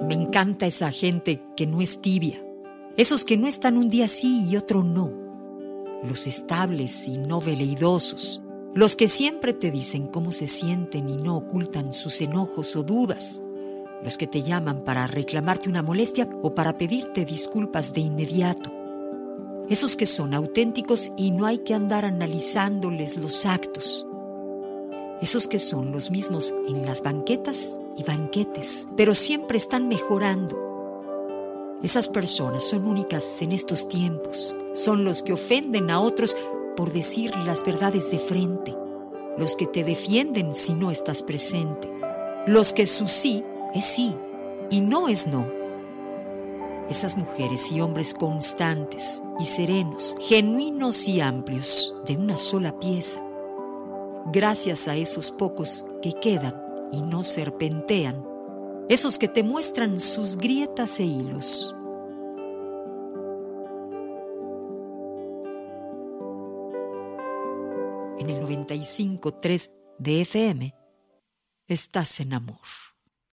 Me encanta esa gente que no es tibia, esos que no están un día sí y otro no, los estables y no veleidosos, los que siempre te dicen cómo se sienten y no ocultan sus enojos o dudas, los que te llaman para reclamarte una molestia o para pedirte disculpas de inmediato, esos que son auténticos y no hay que andar analizándoles los actos, esos que son los mismos en las banquetas y banquetes, pero siempre están mejorando. Esas personas son únicas en estos tiempos, son los que ofenden a otros por decir las verdades de frente, los que te defienden si no estás presente, los que su sí es sí y no es no. Esas mujeres y hombres constantes y serenos, genuinos y amplios, de una sola pieza. Gracias a esos pocos que quedan y no serpentean, esos que te muestran sus grietas e hilos. En el 95.3 de FM, estás en amor.